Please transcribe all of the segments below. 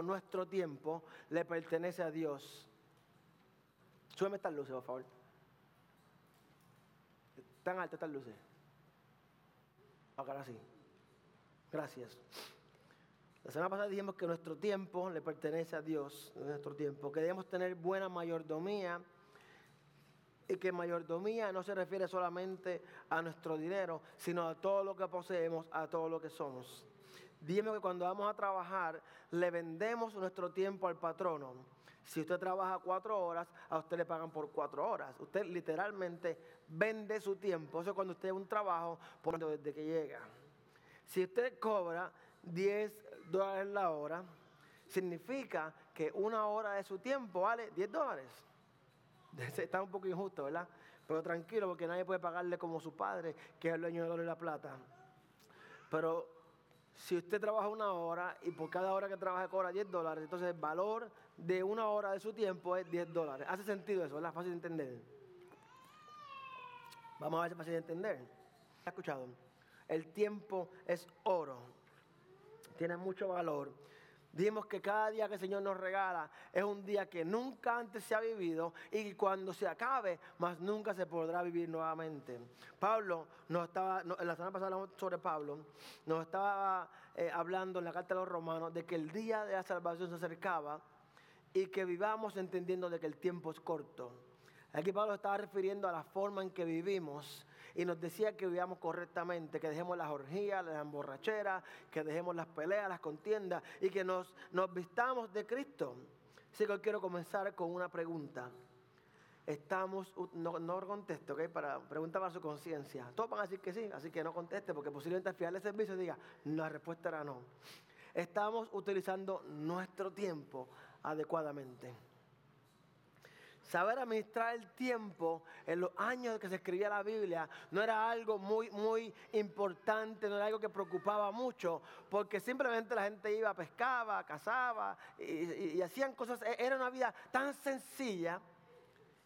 nuestro tiempo, le pertenece a Dios. Súbeme estas luces, por favor. Tan altas estas luces. Ahora sí. Gracias. La semana pasada dijimos que nuestro tiempo le pertenece a Dios, nuestro tiempo, que debemos tener buena mayordomía y que mayordomía no se refiere solamente a nuestro dinero, sino a todo lo que poseemos, a todo lo que somos. Dime que cuando vamos a trabajar le vendemos nuestro tiempo al patrono. Si usted trabaja cuatro horas, a usted le pagan por cuatro horas. Usted literalmente vende su tiempo. Eso es cuando usted un trabajo por desde que llega. Si usted cobra 10 dólares la hora, significa que una hora de su tiempo vale 10 dólares. Está un poco injusto, ¿verdad? Pero tranquilo, porque nadie puede pagarle como su padre, que es el dueño de y la plata. Pero si usted trabaja una hora y por cada hora que trabaja cobra 10 dólares, entonces el valor de una hora de su tiempo es 10 dólares. ¿Hace sentido eso? ¿verdad? Fácil de entender. Vamos a ver si es fácil de entender. ¿Ha escuchado? El tiempo es oro. Tiene mucho valor. Dijimos que cada día que el Señor nos regala es un día que nunca antes se ha vivido y cuando se acabe, más nunca se podrá vivir nuevamente. Pablo nos estaba, la semana pasada hablamos sobre Pablo, nos estaba eh, hablando en la carta de los romanos de que el día de la salvación se acercaba y que vivamos entendiendo de que el tiempo es corto. Aquí Pablo estaba refiriendo a la forma en que vivimos y nos decía que vivamos correctamente, que dejemos las orgías, las emborracheras, que dejemos las peleas, las contiendas y que nos, nos vistamos de Cristo. Así que hoy quiero comenzar con una pregunta. Estamos, no, no conteste, ¿ok? Para preguntar para su conciencia. Todos van a decir que sí, así que no conteste, porque posiblemente al final del servicio diga, la respuesta era no. Estamos utilizando nuestro tiempo adecuadamente. Saber administrar el tiempo en los años que se escribía la Biblia no era algo muy, muy importante, no era algo que preocupaba mucho, porque simplemente la gente iba, pescaba, cazaba y, hacían cosas. E, era una vida tan sencilla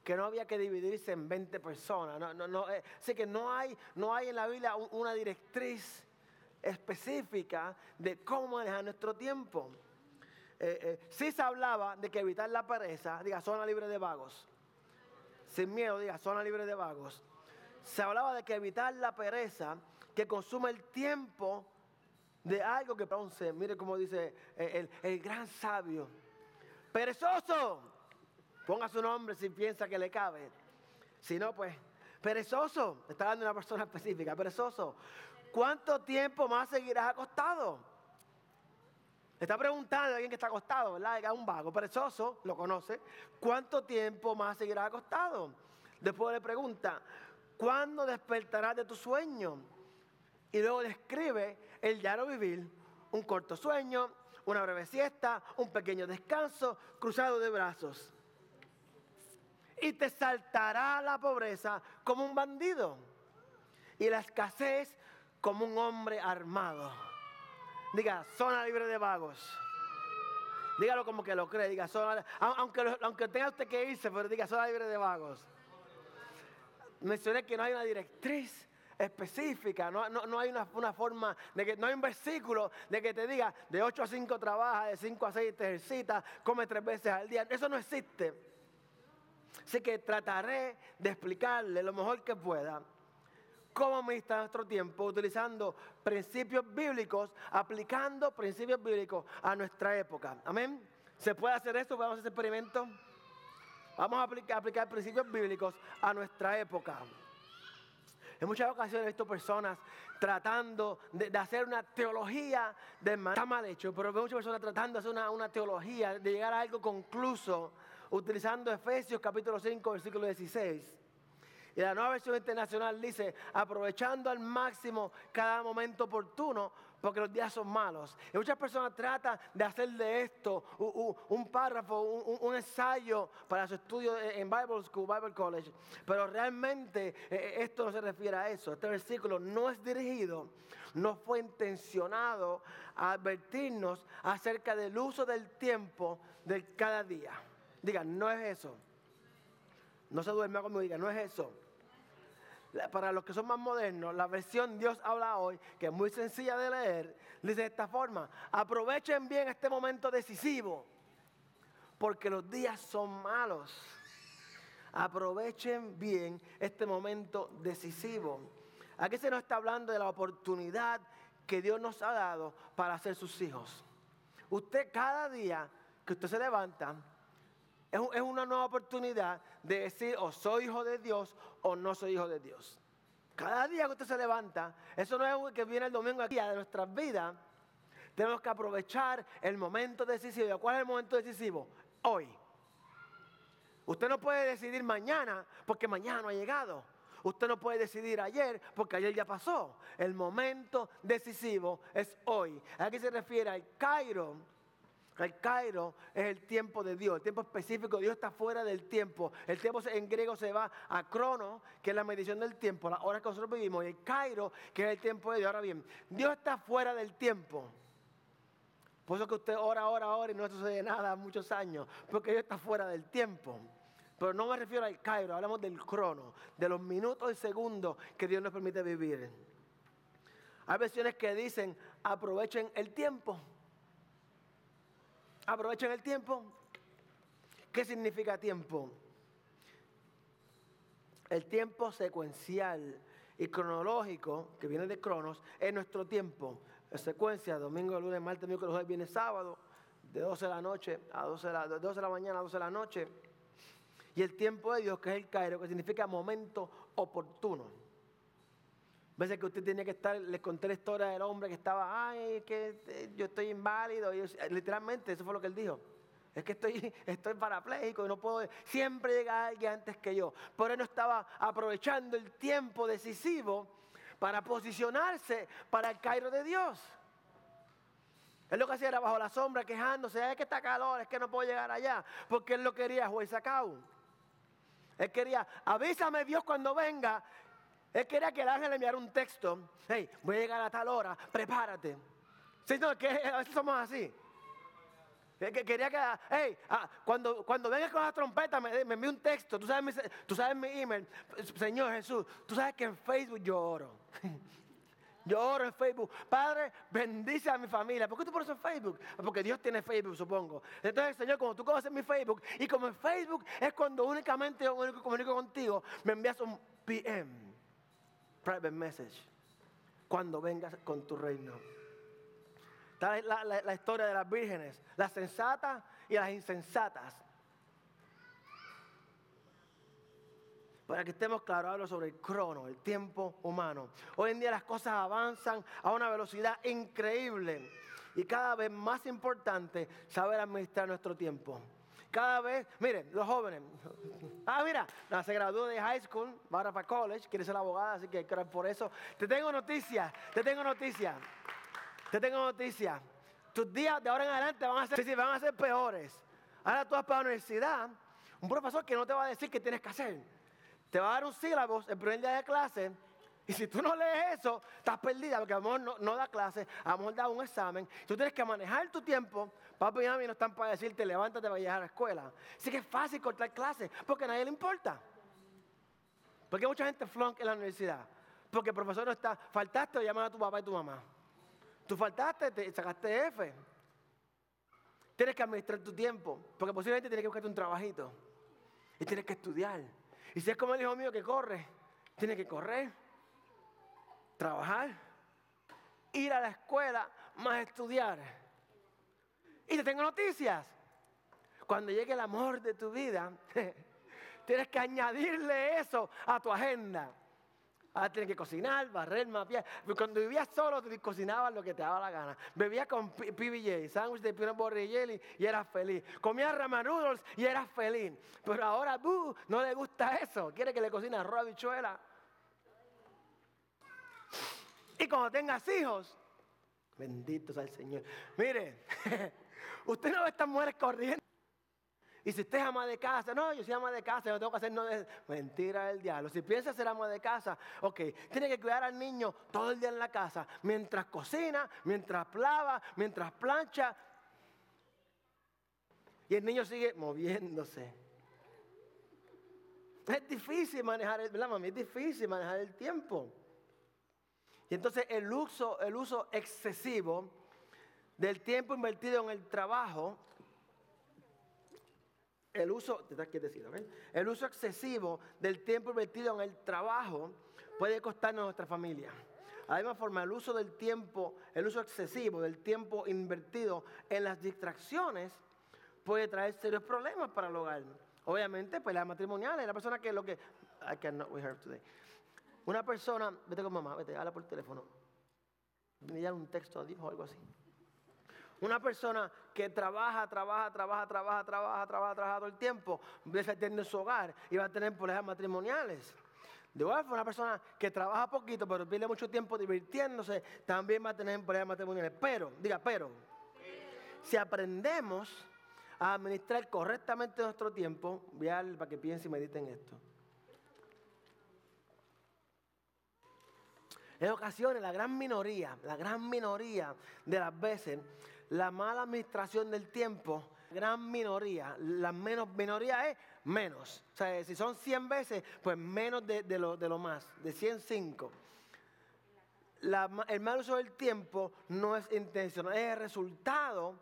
que no había que dividirse en 20 personas. No, no, no, eh, así que no hay, no hay en la Biblia una directriz específica de cómo manejar nuestro tiempo. Eh, eh, si se hablaba de que evitar la pereza, diga, zona libre de vagos. Sin miedo, diga, zona libre de vagos. Se hablaba de que evitar la pereza que consume el tiempo de algo que entonces, mire cómo dice el, el gran sabio, perezoso, ponga su nombre si piensa que le cabe. Si no, pues, perezoso, está dando una persona específica, perezoso, ¿cuánto tiempo más seguirás acostado? Está preguntando a alguien que está acostado, ¿verdad? Un vago, perezoso, lo conoce. ¿Cuánto tiempo más seguirá acostado? Después le pregunta, ¿cuándo despertarás de tu sueño? Y luego describe el llano vivir, un corto sueño, una breve siesta, un pequeño descanso, cruzado de brazos. Y te saltará la pobreza como un bandido y la escasez como un hombre armado. Diga, zona libre de vagos. Dígalo como que lo cree. Diga, zona, aunque, aunque tenga usted que irse, pero diga, zona libre de vagos. Mencioné que no hay una directriz específica, no, hay una, una, forma de que no hay un versículo de que te diga de 8 a 5 trabaja, de 5 a 6 te ejercita, come tres veces al día. Eso no existe. Así que trataré de explicarle lo mejor que pueda cómo administrar nuestro tiempo utilizando principios bíblicos, aplicando principios bíblicos a nuestra época. Amén. ¿Se puede hacer esto? A hacer experimento. Vamos a aplicar, principios bíblicos a nuestra época. En muchas ocasiones he visto personas tratando de, hacer una teología de mal, está mal hecho, pero veo muchas personas tratando de hacer una, una teología, de llegar a algo concluso, utilizando Efesios capítulo 5, versículo 16. Y la nueva versión internacional dice, aprovechando al máximo cada momento oportuno, porque los días son malos. Y muchas personas tratan de hacer de esto un, párrafo, un, ensayo para su estudio en Bible School, Bible College. Pero realmente eh, eh, esto no se refiere a eso. Este versículo no es dirigido, no fue intencionado a advertirnos acerca del uso del tiempo de cada día. Digan, no es eso. No se duerma conmigo, diga, no es eso. Para los que son más modernos, la versión Dios habla hoy, que es muy sencilla de leer, dice de esta forma, aprovechen bien este momento decisivo, porque los días son malos. Aprovechen bien este momento decisivo. Aquí se nos está hablando de la oportunidad que Dios nos ha dado para ser sus hijos. Usted cada día que usted se levanta, es, una nueva oportunidad de decir o soy hijo de Dios o no soy hijo de Dios. Cada día que usted se levanta, eso no es que viene el domingo aquí de nuestras vidas. Tenemos que aprovechar el momento decisivo. ¿Cuál es el momento decisivo? Hoy. Usted no puede decidir mañana porque mañana no ha llegado. Usted no puede decidir ayer porque ayer ya pasó. El momento decisivo es hoy. ¿A qué se refiere? Al Cairo el Cairo es el tiempo de Dios, el tiempo específico. Dios está fuera del tiempo. El tiempo en griego se va a crono, que es la medición del tiempo, la hora que nosotros vivimos. Y el Cairo, que es el tiempo de Dios. Ahora bien, Dios está fuera del tiempo. Por eso que usted ora, ora, ora y no sucede nada muchos años, porque Dios está fuera del tiempo. Pero no me refiero al Cairo, hablamos del crono, de los minutos y segundos que Dios nos permite vivir. Hay versiones que dicen, aprovechen el tiempo. Aprovechen el tiempo. ¿Qué significa tiempo? El tiempo secuencial y cronológico, que viene de cronos, es nuestro tiempo. En secuencia, domingo, lunes, martes, miércoles, jueves, viernes, sábado, de 12 de la noche a 12 de la, de 12 de la mañana a 12 de la noche. Y el tiempo de Dios, que es el Cairo, que significa momento oportuno. Veces que usted tiene que estar, le conté la historia del hombre que estaba, ay, que eh, yo estoy inválido. Literalmente, eso fue lo que él dijo. Es que estoy, estoy parapléjico y no puedo. Siempre llega alguien antes que yo. Por eso no estaba aprovechando el tiempo decisivo para posicionarse para el Cairo de Dios. Él lo que hacía era bajo la sombra quejándose, es que está calor, es que no puedo llegar allá. Porque él lo quería, juez Sacau. Él quería, avísame Dios cuando venga él quería que el ángel le enviara un texto. Hey, voy a llegar a tal hora, prepárate. Sí, no, que a veces somos así. Que quería que, hey, ah, cuando, cuando vengas con la trompeta, me, me envíe un texto. Tú sabes, mi, tú sabes mi email. Señor Jesús, tú sabes que en Facebook yo oro. Yo oro en Facebook. Padre, bendice a mi familia. ¿Por qué tú pones en Facebook? Porque Dios tiene Facebook, supongo. Entonces, Señor, cuando tú conoces mi Facebook, y como en Facebook es cuando únicamente yo comunico contigo, me envías un PM private message cuando vengas con tu reino. Está la, la, historia de las vírgenes, las sensatas y las insensatas. Para que estemos claros, hablo sobre el crono, el tiempo humano. Hoy en día las cosas avanzan a una velocidad increíble y cada vez más importante saber administrar nuestro tiempo. Cada vez, miren, los jóvenes. Ah, mira, se graduó de high school, va para college, quiere ser abogada, así que por eso. Te tengo noticias, te tengo noticias. Te tengo noticias. Tus días de ahora en adelante van a ser, van a ser peores. Ahora tú vas para la universidad, un profesor que no te va a decir qué tienes que hacer. Te va a dar un sílabo el primer día de clase y si tú no lees eso, estás perdida, porque a lo mejor no, da clase, a lo mejor da un examen. Tú tienes que manejar tu tiempo. Papi y mami no están para decirte, levántate para llegar a la escuela. Así que es fácil cortar clases, porque a nadie le importa. Porque mucha gente flunk en la universidad. Porque el profesor no está, faltaste o llamas a tu papá y tu mamá. Tú faltaste, te sacaste F. Tienes que administrar tu tiempo, porque posiblemente tienes que buscarte un trabajito. Y tienes que estudiar. Y si es como el hijo mío que corre, tienes que correr trabajar, ir a la escuela, más estudiar. Y te tengo noticias. Cuando llegue el amor de tu vida, tienes que añadirle eso a tu agenda. Ahora tienes que cocinar, barrer, mapear. Cuando vivías solo, te cocinabas lo que te daba la gana. Bebías con PBJ, sándwich de peanut butter y jelly, y eras feliz. Comías ramen noodles y eras feliz. Pero ahora, no le gusta eso. Quiere que le cocine arroz, habichuela y cuando tengas hijos, bendito sea el Señor. Mire, usted no ve a estas mujeres corriendo. Y si usted es ama de casa, no, yo soy ama de casa, no tengo que hacer no de... Mentira del diablo. Si piensa ser ama de casa, ok, tiene que cuidar al niño todo el día en la casa, mientras cocina, mientras lava, mientras plancha. Y el niño sigue moviéndose. Es difícil manejar, el, ¿verdad, mami? Es difícil manejar el tiempo. Y entonces el uso, el uso excesivo del tiempo invertido en el trabajo, el uso, decir, el uso excesivo del tiempo invertido en el trabajo puede costarnos a nuestra familia. De la misma forma, el uso del tiempo, el uso excesivo del tiempo invertido en las distracciones puede traer serios problemas para el hogar. Obviamente, pues las matrimoniales, la persona que lo que... I cannot with her today. Una persona, vete con mamá, vete, habla por teléfono. Me un texto, dijo algo así. Una persona que trabaja, trabaja, trabaja, trabaja, trabaja, trabaja, trabaja todo el tiempo, va a tener su hogar y va a tener problemas matrimoniales. De igual una persona que trabaja poquito, pero pierde mucho tiempo divirtiéndose, también va a tener problemas matrimoniales. Pero, diga, pero, si aprendemos a administrar correctamente nuestro tiempo, voy a para que piensen y mediten esto. En ocasiones, la gran minoría, la gran minoría de las veces, la mala administración del tiempo, gran minoría, la menos minoría es menos. O sea, si son 100 veces, pues menos de, lo, de lo, más, de 105. el mal uso del tiempo no es intencional, es el resultado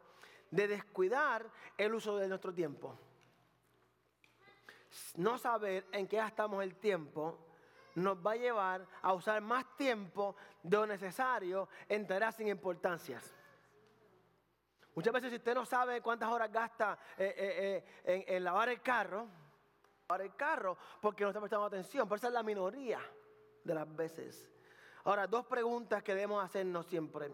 de descuidar el uso de nuestro tiempo. No saber en qué gastamos el tiempo nos va a llevar a usar más tiempo de lo necesario en tareas sin importancias. Muchas veces si usted no sabe cuántas horas gasta eh, eh, eh, en, lavar el carro, lavar el carro porque no está prestando atención, por eso es la minoría de las veces. Ahora, dos preguntas que debemos hacernos siempre.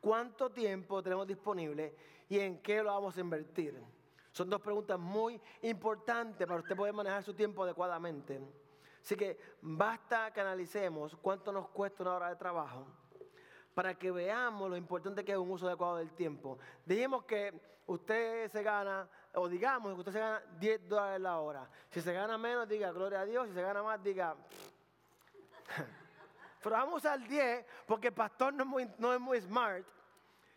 ¿Cuánto tiempo tenemos disponible y en qué lo vamos a invertir? Son dos preguntas muy importantes para usted poder manejar su tiempo adecuadamente. Así que basta que analicemos cuánto nos cuesta una hora de trabajo para que veamos lo importante que es un uso adecuado del tiempo. Dijimos que usted se gana, o digamos que usted se gana 10 dólares la hora. Si se gana menos, diga gloria a Dios. Si se gana más, diga... Pero vamos al 10 porque el pastor no es muy, smart.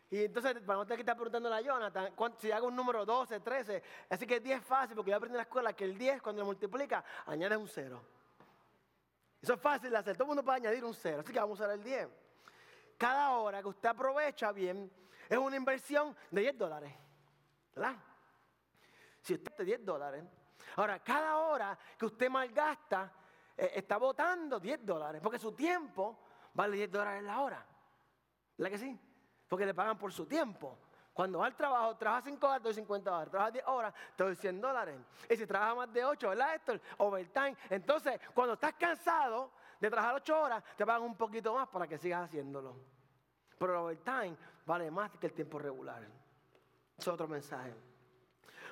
Y entonces, para no tener que estar preguntando a Jonathan, si hago un número 12, 13, así que 10 es fácil porque yo aprendí en la escuela que el 10 cuando lo multiplica, añade un 0. Eso es fácil de hacer, todo el mundo puede añadir un 0, así que vamos a usar el 10. Cada hora que usted aprovecha bien es una inversión de 10 dólares, ¿verdad? Si usted tiene 10 dólares, ahora cada hora que usted malgasta eh, está botando 10 dólares, porque su tiempo vale 10 dólares la hora. ¿Verdad que sí? Porque le pagan por su tiempo. Cuando va al trabajo, trabaja 5 horas, te doy 50 horas. Trabaja 10 horas, te doy 100 dólares. Y si trabaja más de 8, ¿verdad, Héctor? Overtime. Entonces, cuando estás cansado de trabajar 8 horas, te pagan un poquito más para que sigas haciéndolo. Pero el overtime vale más que el tiempo regular. Es otro mensaje.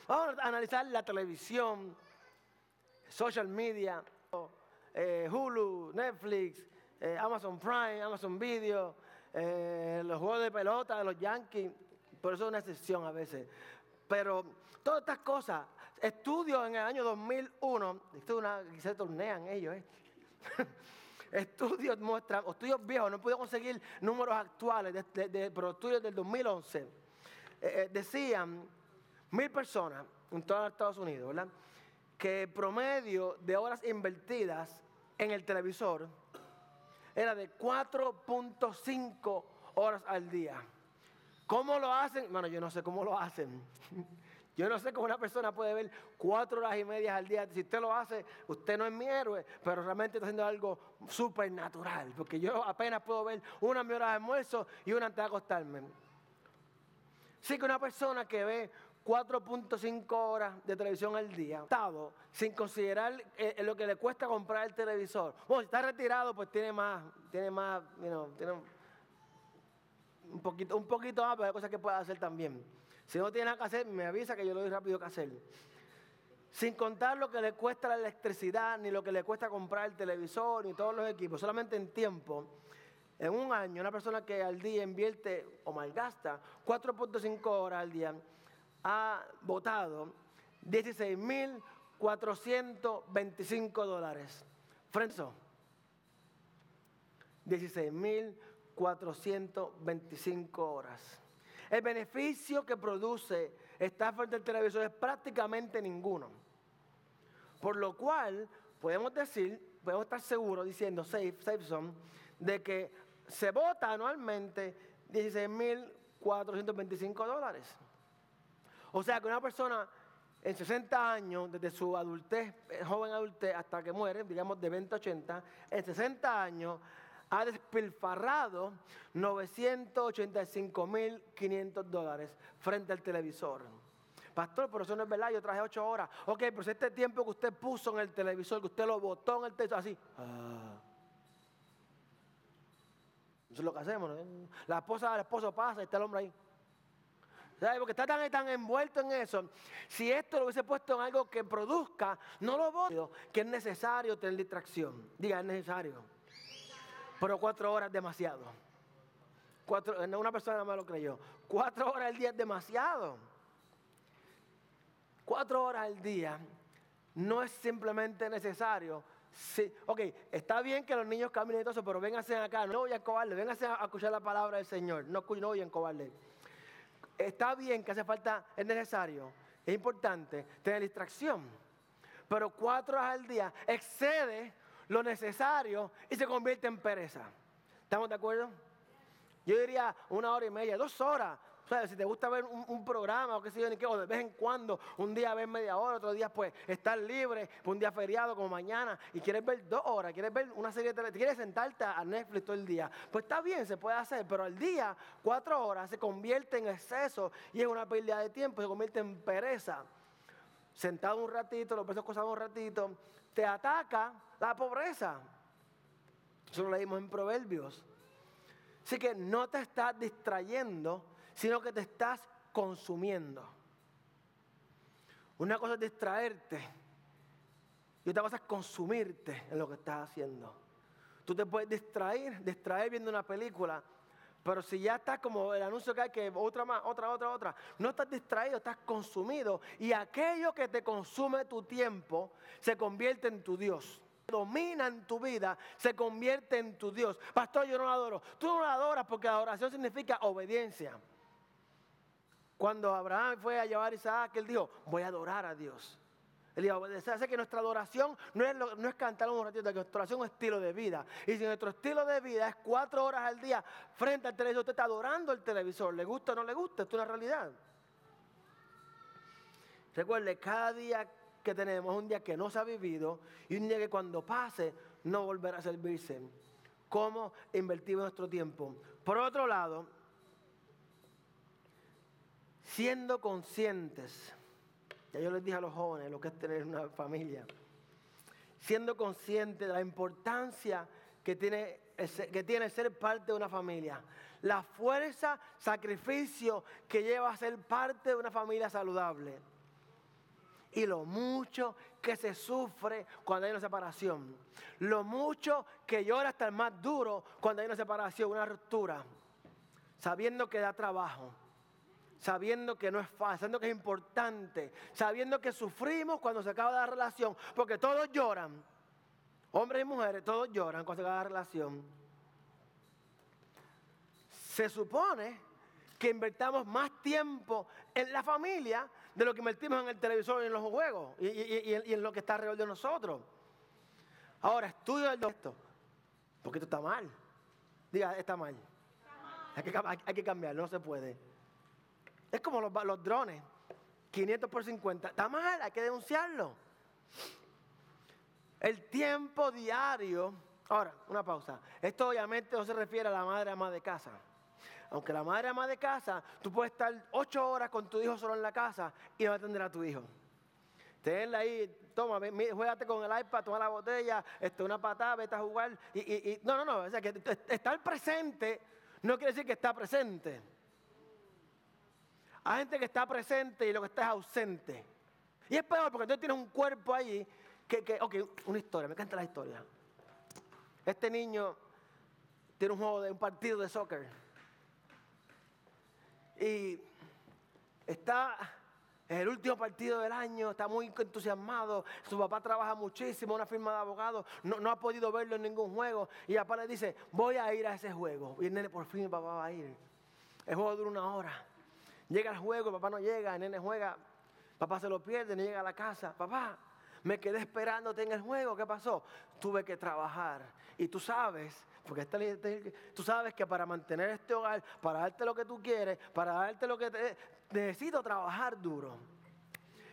Vamos a analizar la televisión, social media, eh, Hulu, Netflix, eh, Amazon Prime, Amazon Video, eh, los juegos de pelota de los Yankees. Por eso es una excepción a veces. Pero todas estas cosas, estudios en el año 2001, esto se tornean ellos, ¿eh? estudios muestran, estudios viejos, no podido conseguir números actuales, de, pero estudios del 2011, eh, eh, decían mil personas en todos Estados Unidos, ¿verdad? Que promedio de horas invertidas en el televisor era de 4.5 horas al día. ¿Cómo lo hacen? Bueno, yo no sé cómo lo hacen. Yo no sé cómo una persona puede ver cuatro horas y media al día. Si usted lo hace, usted no es mi héroe, pero realmente está haciendo algo súper natural. Porque yo apenas puedo ver una mi hora de almuerzo y una antes de acostarme. Sí que una persona que ve 4.5 horas de televisión al día, sin considerar eh, lo que le cuesta comprar el televisor. Bueno, si está retirado, pues tiene más, tiene más, tiene un poquito, un poquito más, pero hay cosas que puede hacer también. Si no tiene nada que hacer, me avisa que yo lo doy rápido que hacer. Sin contar lo que le cuesta la electricidad, ni lo que le cuesta comprar el televisor, ni todos los equipos, solamente en tiempo. En un año, una persona que al día invierte o malgasta 4.5 horas al día, ha votado 16.425 dólares. Frenzo, 16.425 horas. El beneficio que produce estar frente al televisor es prácticamente ninguno. Por lo cual, podemos decir, podemos estar seguros diciendo, safe, safe de que se vota anualmente 16.425 dólares. O sea que una persona en 60 años, desde su adultez, joven adultez, hasta que muere, digamos de 20 a 80, en 60 años ha despilfarrado 985.500 dólares frente al televisor. Pastor, pero eso no es verdad, yo traje 8 horas. Ok, pero si este tiempo que usted puso en el televisor, que usted lo botó en el televisor, así. Ah. Eso es lo que hacemos. La esposa, el esposo pasa y está el hombre ahí. Porque está tan, tan envuelto en eso. Si esto lo hubiese puesto en algo que produzca, no lo voy que es necesario tener distracción. Diga, es necesario. Pero cuatro horas es demasiado. Cuatro, una persona más lo creyó. Cuatro horas al día es demasiado. Cuatro horas al día no es simplemente necesario. Sí, ok, está bien que los niños caminen y todo eso, pero vénganse acá, no voy a encobarle, vénganse a escuchar la palabra del Señor, no, no voy a encobarle está bien que hace falta, es necesario, es importante tener distracción. Pero cuatro horas al día excede lo necesario y se convierte en pereza. ¿Estamos de acuerdo? Yo diría una hora y media, dos horas si te gusta ver un, programa o qué sé yo, ni qué, o de vez en cuando, un día ves media hora, otro día pues estar libre, un día feriado como mañana, y quieres ver dos horas, quieres ver una serie de televisión, quieres sentarte a Netflix todo el día, pues está bien, se puede hacer, pero al día, cuatro horas, se convierte en exceso y es una pérdida de tiempo, se convierte en pereza. Sentado un ratito, los presos cosas un ratito, te ataca la pobreza. Eso lo leímos en Proverbios. Así que no te estás distrayendo sino que te estás consumiendo. Una cosa es distraerte y otra cosa es consumirte en lo que estás haciendo. Tú te puedes distraer, distraer viendo una película, pero si ya estás como el anuncio que hay, que otra más, otra, otra, otra, no estás distraído, estás consumido. Y aquello que te consume tu tiempo se convierte en tu Dios. Domina en tu vida, se convierte en tu Dios. Pastor, yo no lo adoro. Tú no lo adoras porque adoración significa obediencia. Cuando Abraham fue a llevar a Isaac, él dijo, voy a adorar a Dios. Él dijo, hace que nuestra adoración no es, no es cantar un ratito, que nuestra adoración es un estilo de vida. Y si nuestro estilo de vida es cuatro horas al día frente al televisor, usted está adorando el televisor, le gusta o no le gusta, esto es una realidad. Recuerde, cada día que tenemos es un día que no se ha vivido y un día que cuando pase no volverá a servirse. ¿Cómo invertimos nuestro tiempo? Por otro lado, siendo conscientes, ya yo les dije a los jóvenes lo que es tener una familia, siendo conscientes de la importancia que tiene, que tiene ser parte de una familia, la fuerza, sacrificio que lleva a ser parte de una familia saludable. Y lo mucho que se sufre cuando hay una separación, lo mucho que llora hasta el más duro cuando hay una separación, una ruptura, sabiendo que da trabajo sabiendo que no es fácil, sabiendo que es importante, sabiendo que sufrimos cuando se acaba la relación, porque todos lloran, hombres y mujeres, todos lloran cuando se acaba la relación. Se supone que invertamos más tiempo en la familia de lo que invertimos en el televisor y en los juegos y, en, lo que está alrededor de nosotros. Ahora, estudio esto, porque esto está mal. Diga, está mal. Hay que, hay que cambiar, no se puede. Es como los, drones, 500 por 50. Está mal, hay que denunciarlo. El tiempo diario. Ahora, una pausa. Esto obviamente no se refiere a la madre ama de casa. Aunque la madre ama de casa, tú puedes estar ocho horas con tu hijo solo en la casa y no atender a tu hijo. Tenla ahí, toma, juégate con el iPad, toma la botella, este, una patada, vete a jugar. Y, no, no, no. O sea, que estar presente no quiere decir que está presente. Hay gente que está presente y lo que está es ausente. Y es peor porque tú tienes un cuerpo ahí que, que, ok, una historia, me encanta la historia. Este niño tiene un juego de un partido de soccer. Y está en el último partido del año, está muy entusiasmado. Su papá trabaja muchísimo, una firma de abogados, no, no ha podido verlo en ningún juego. Y papá le dice, voy a ir a ese juego. Y el nene, por fin, papá va a ir. El juego dura una hora. Llega al juego, papá no llega, el nene juega, papá se lo pierde, no llega a la casa. Papá, me quedé esperándote en el juego. ¿Qué pasó? Tuve que trabajar. Y tú sabes, porque este, tú sabes que para mantener este hogar, para darte lo que tú quieres, para darte lo que te, necesito trabajar duro.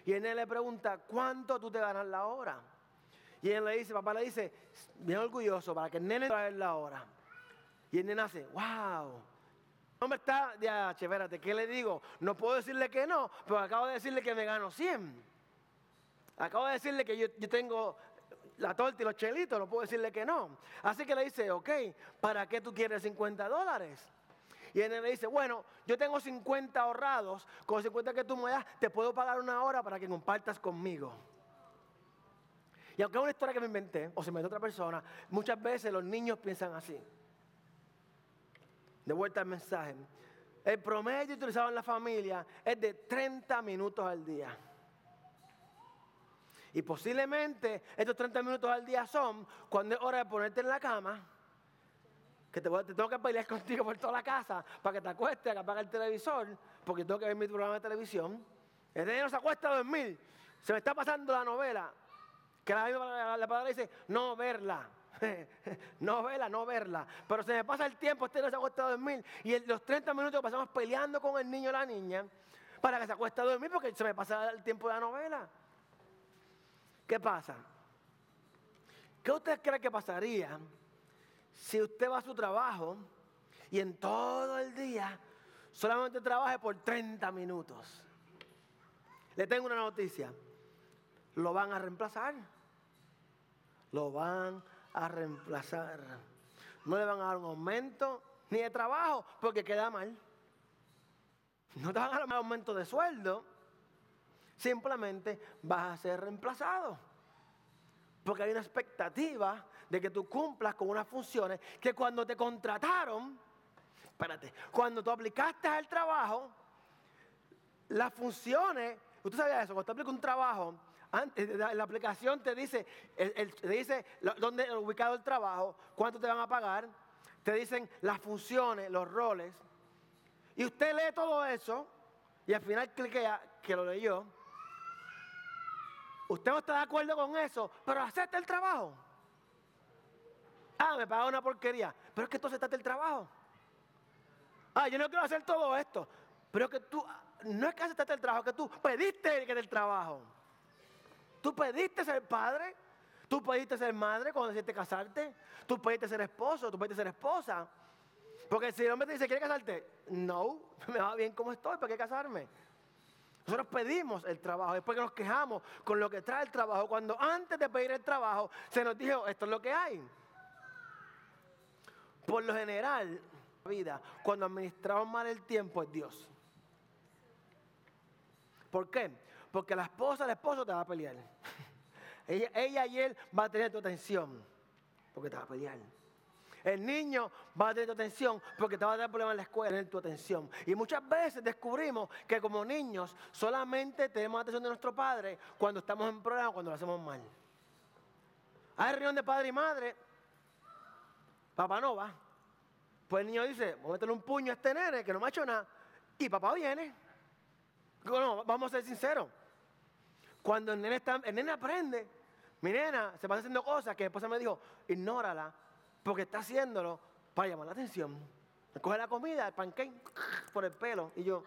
Y él le pregunta, ¿cuánto tú te ganas la hora? Y él le dice, papá le dice, bien orgulloso, para que el nene trae la hora. Y el nene hace, wow. No me está, ya, espérate, ¿qué le digo? No puedo decirle que no, pero acabo de decirle que me gano 100. Acabo de decirle que yo, tengo la torta y los chelitos, no puedo decirle que no. Así que le dice, ok, ¿para qué tú quieres 50 dólares? Y él le dice, bueno, yo tengo 50 ahorrados, con 50 que tú me das, te puedo pagar una hora para que compartas conmigo. Y aunque es una historia que me inventé, o se me otra persona, muchas veces los niños piensan así. De vuelta al mensaje. El promedio utilizado en la familia es de 30 minutos al día. Y posiblemente estos 30 minutos al día son cuando es hora de ponerte en la cama, que te, tengo que pelear contigo por toda la casa para que te acuestes, que apague el televisor, porque tengo que ver mi programa de televisión. El niño se acuesta a dormir, se me está pasando la novela, que la, la palabra dice no verla. no verla, no verla. Pero se me pasa el tiempo, este no se acuesta a dormir. Y los 30 minutos pasamos peleando con el niño o la niña para que se acueste a dormir porque se me pasa el tiempo de la novela. ¿Qué pasa? ¿Qué usted cree que pasaría si usted va a su trabajo y en todo el día solamente trabaje por 30 minutos? Le tengo una noticia. Lo van a reemplazar. Lo van a reemplazar. No le van a dar un aumento ni de trabajo porque queda mal. No te van a dar un aumento de sueldo. Simplemente vas a ser reemplazado. Porque hay una expectativa de que tú cumplas con unas funciones que cuando te contrataron, espérate, cuando tú aplicaste al trabajo, las funciones, usted sabía eso, cuando tú aplicas un trabajo, la aplicación te dice, te dice dónde ubicado el trabajo, cuánto te van a pagar, te dicen las funciones, los roles, y usted lee todo eso y al final cliquea que lo leyó. Usted no está de acuerdo con eso, pero acepta el trabajo. Ah, me paga una porquería, pero es que tú aceptaste el trabajo. Ah, yo no quiero hacer todo esto, pero es que tú, no es que aceptaste el trabajo, es que tú pediste que el trabajo. Tú pediste ser padre, tú pediste ser madre cuando decidiste casarte, tú pediste ser esposo, tú pediste ser esposa. Porque si el hombre te dice, ¿quieres casarte? No, me va bien como estoy, ¿para qué casarme? Nosotros pedimos el trabajo, después que nos quejamos con lo que trae el trabajo, cuando antes de pedir el trabajo se nos dijo, esto es lo que hay. Por lo general, la vida, cuando administramos mal el tiempo es Dios. ¿Por qué? Porque la esposa, el esposo te va a pelear. ella, ella y él va a tener tu atención, porque te va a pelear. El niño va a tener tu atención porque te va a dar problemas en la escuela, tener tu atención. Y muchas veces descubrimos que como niños solamente tenemos atención de nuestro padre cuando estamos en problemas, cuando lo hacemos mal. Hay reunión de padre y madre, papá no va. Pues el niño dice, vamos a meterle un puño a este nene que no me ha hecho nada. Y papá viene. No, vamos a ser sinceros. Cuando el nene, está, el nene aprende, mi nena se pasa haciendo cosas que después me dijo, ignórala porque está haciéndolo para llamar la atención. Coge la comida, el pancake, por el pelo. Y yo.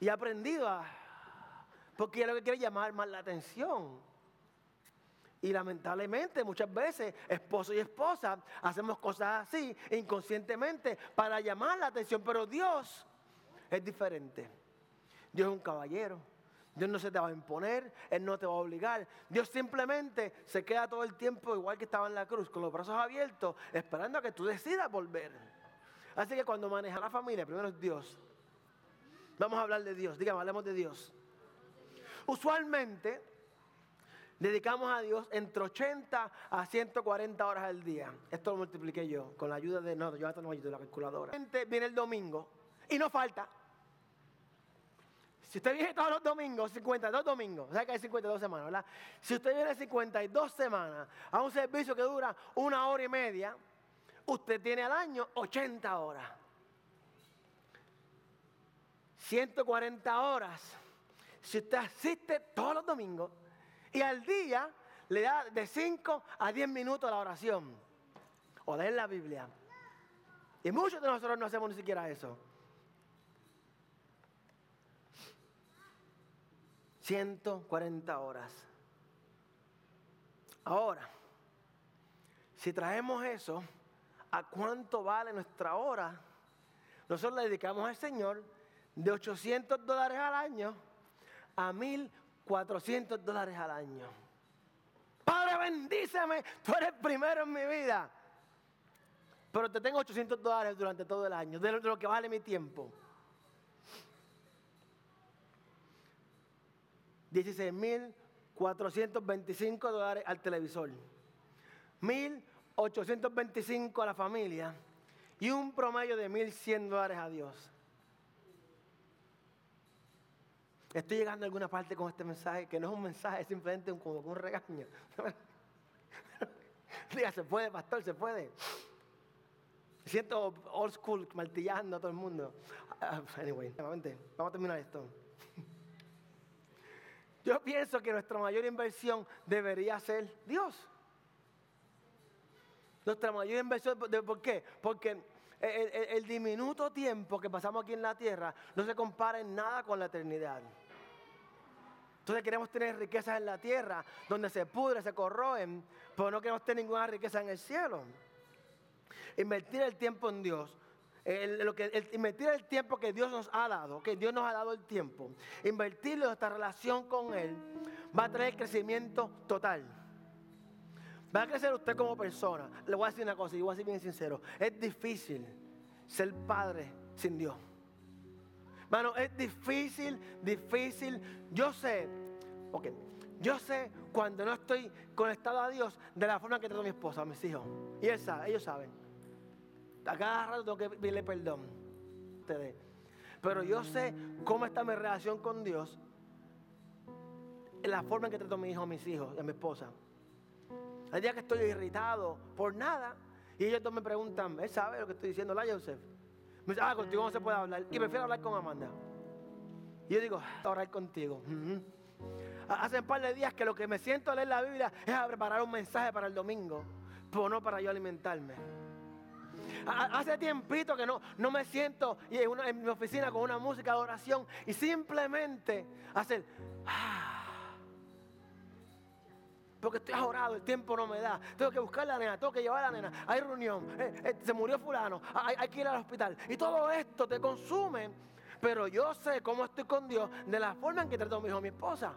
Y he aprendido a. Porque es lo que quiere llamar más la atención. Y lamentablemente muchas veces esposo y esposa hacemos cosas así inconscientemente para llamar la atención. Pero Dios es diferente. Dios es un caballero. Dios no se te va a imponer, Él no te va a obligar. Dios simplemente se queda todo el tiempo igual que estaba en la cruz, con los brazos abiertos, esperando a que tú decidas volver. Así que cuando maneja la familia, primero es Dios. Vamos a hablar de Dios, digamos, hablemos de Dios. Usualmente dedicamos a Dios entre 80 a 140 horas al día. Esto lo multipliqué yo con la ayuda de, no, yo no ayudo la calculadora. Viene el domingo y no falta. Si usted viene todos los domingos, 52 domingos, o sea que hay 52 semanas, ¿verdad? Si usted viene 52 semanas a un servicio que dura una hora y media, usted tiene al año 80 horas. 140 horas si usted asiste todos los domingos y al día le da de 5 a 10 minutos la oración o leer la Biblia. Y muchos de nosotros no hacemos ni siquiera eso. 140 horas. Ahora, si traemos eso, ¿a cuánto vale nuestra hora? Nosotros le dedicamos al Señor de 800 dólares al año a 1400 dólares al año. Padre, bendíceme, tú eres primero en mi vida. Pero te tengo 800 dólares durante todo el año, de lo que vale mi tiempo. 16.425 dólares al televisor. 1.825 a la familia. Y un promedio de 1.100 dólares a Dios. Estoy llegando a alguna parte con este mensaje, que no es un mensaje, es simplemente un, como un regaño. Diga, se puede, pastor, se puede. Siento old school martillando a todo el mundo. Ah, anyway, vamos a terminar esto. Yo pienso que nuestra mayor inversión debería ser Dios. Nuestra mayor inversión, ¿por qué? Porque el, diminuto tiempo que pasamos aquí en la tierra no se compara en nada con la eternidad. Entonces queremos tener riquezas en la tierra donde se pudre, se corroen, pero no queremos tener ninguna riqueza en el cielo. Invertir el tiempo en Dios lo que, invertir el tiempo que Dios nos ha dado, que Dios nos ha dado el tiempo, invertirlo en esta relación con Él, va a traer crecimiento total. Va a crecer usted como persona. Le voy a decir una cosa, y voy a ser bien sincero. Es difícil ser padre sin Dios. Mano, es difícil, difícil. Yo sé, ok, yo sé cuando no estoy conectado a Dios de la forma que trato a mi esposa, a mis hijos. Y él sabe, ellos saben. A cada rato tengo que pedirle perdón. Pero yo sé cómo está mi relación con Dios. En la forma en que trato a mi hijo, a mis hijos y a mi esposa. Hay días que estoy irritado por nada. Y ellos me preguntan, ¿él sabe lo que estoy diciendo? La Joseph. Me dice, ah, contigo no se puede hablar. Y prefiero hablar con Amanda. Y yo digo, ah, orar contigo. Hace un par de días que lo que me siento a leer la Biblia es a preparar un mensaje para el domingo, pero no para yo alimentarme. Hace tiempito que no, no me siento en, mi oficina con una música de oración y simplemente hacer... Ah, porque estoy ahorrado, el tiempo no me da. Tengo que buscar la nena, tengo que llevar a la nena. Hay reunión, eh, eh, se murió fulano, hay, hay, que ir al hospital. Y todo esto te consume. Pero yo sé cómo estoy con Dios de la forma en que trato a mi hijo, a mi esposa.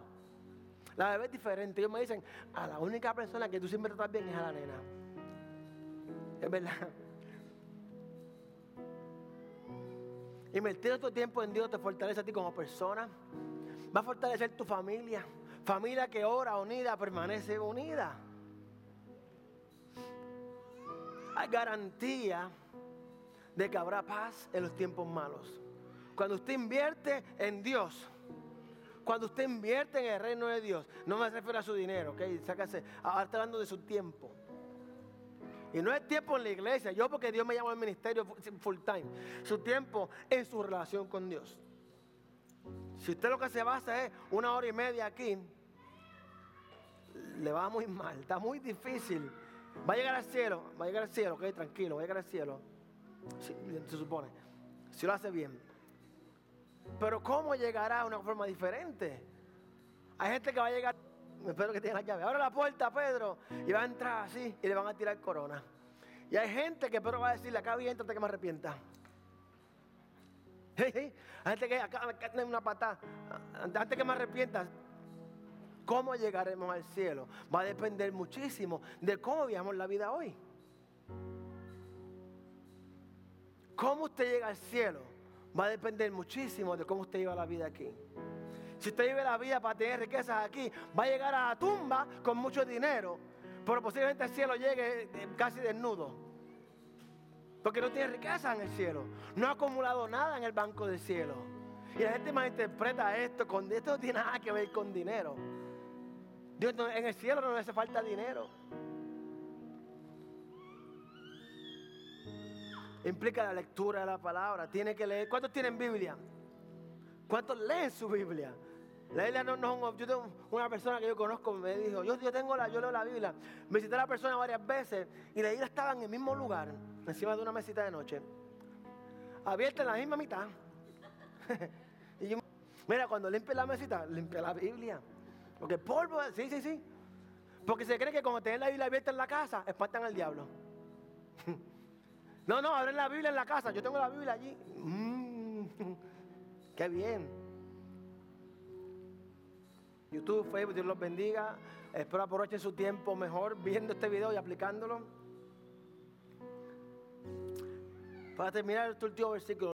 La bebé es diferente. Ellos me dicen, a la única persona que tú siempre tratas bien es a la nena. Es verdad. Invertir tu tiempo en Dios te fortalece a ti como persona. Va a fortalecer tu familia. Familia que ora unida permanece unida. Hay garantía de que habrá paz en los tiempos malos. Cuando usted invierte en Dios, cuando usted invierte en el reino de Dios, no me refiero a su dinero, ¿ok? Sácase, ahora está hablando de su tiempo. Y no es tiempo en la iglesia, yo porque Dios me llamó al ministerio full time. Su tiempo en su relación con Dios. Si usted lo que se basa es una hora y media aquí, le va muy mal, está muy difícil. Va a llegar al cielo, va a llegar al cielo, ok, tranquilo, va a llegar al cielo. se supone, si lo hace bien. Pero ¿cómo llegará de una forma diferente? Hay gente que va a llegar espero que tenga la llave. Abre la puerta, Pedro, y va a entrar así y le van a tirar corona. Y hay gente que Pedro va a decirle, acá bien, antes que me arrepienta. Hay gente que acá me una patada, antes que me arrepienta. ¿Cómo llegaremos al cielo? Va a depender muchísimo de cómo vivamos la vida hoy. ¿Cómo usted llega al cielo? Va a depender muchísimo de cómo usted lleva la vida aquí. Si usted vive la vida para tener riquezas aquí, va a llegar a la tumba con mucho dinero, pero posiblemente al cielo llegue eh, casi desnudo. Porque no tiene riqueza en el cielo. No ha acumulado nada en el banco del cielo. Y la gente interpreta esto con esto no tiene nada que ver con dinero. Dios en el cielo no le hace falta dinero. Implica la lectura de la palabra. Tiene que leer. ¿Cuántos tienen Biblia? ¿Cuántos leen su Biblia? La Biblia no, yo tengo una persona que yo conozco me dijo, yo, yo tengo la, yo leo la Biblia. Visité a la persona varias veces y la Biblia estaba en el mismo lugar, encima de una mesita de noche, abierta en la misma mitad. y yo, mira, cuando limpia la mesita, limpia la Biblia. Porque polvo, sí, sí, sí. Porque se cree que cuando tienen la Biblia abierta en la casa, espantan al diablo. no, no, abren la Biblia en la casa. Yo tengo la Biblia allí. Mm, qué bien. YouTube, Facebook, Dios los bendiga. Espero aprovechen su tiempo mejor viendo este video y aplicándolo. Para terminar este último versículo.